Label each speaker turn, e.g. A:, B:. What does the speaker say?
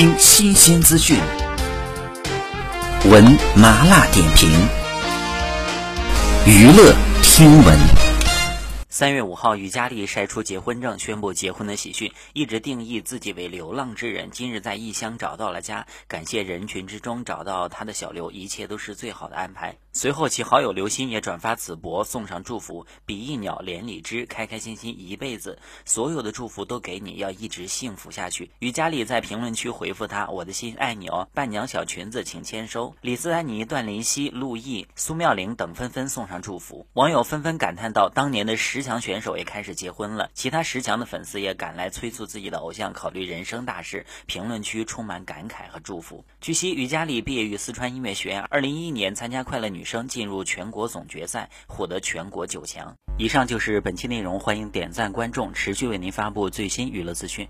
A: 听新鲜资讯，闻麻辣点评，娱乐听闻。
B: 三月五号，于佳丽晒出结婚证，宣布结婚的喜讯。一直定义自己为流浪之人，今日在异乡找到了家，感谢人群之中找到他的小刘，一切都是最好的安排。随后，其好友刘鑫也转发此博，送上祝福：比翼鸟，连理枝，开开心心一辈子，所有的祝福都给你，要一直幸福下去。于佳丽在评论区回复他：“我的心爱你哦，伴娘小裙子请签收。”李斯丹妮、段林希、陆毅、苏妙玲等纷纷送上祝福，网友纷纷感叹道：“当年的十强强选手也开始结婚了。”其他十强的粉丝也赶来催促自己的偶像考虑人生大事，评论区充满感慨和祝福。据悉，于佳丽毕业于四川音乐学院，二零一一年参加快乐女。声进入全国总决赛，获得全国九强。以上就是本期内容，欢迎点赞、关注，持续为您发布最新娱乐资讯。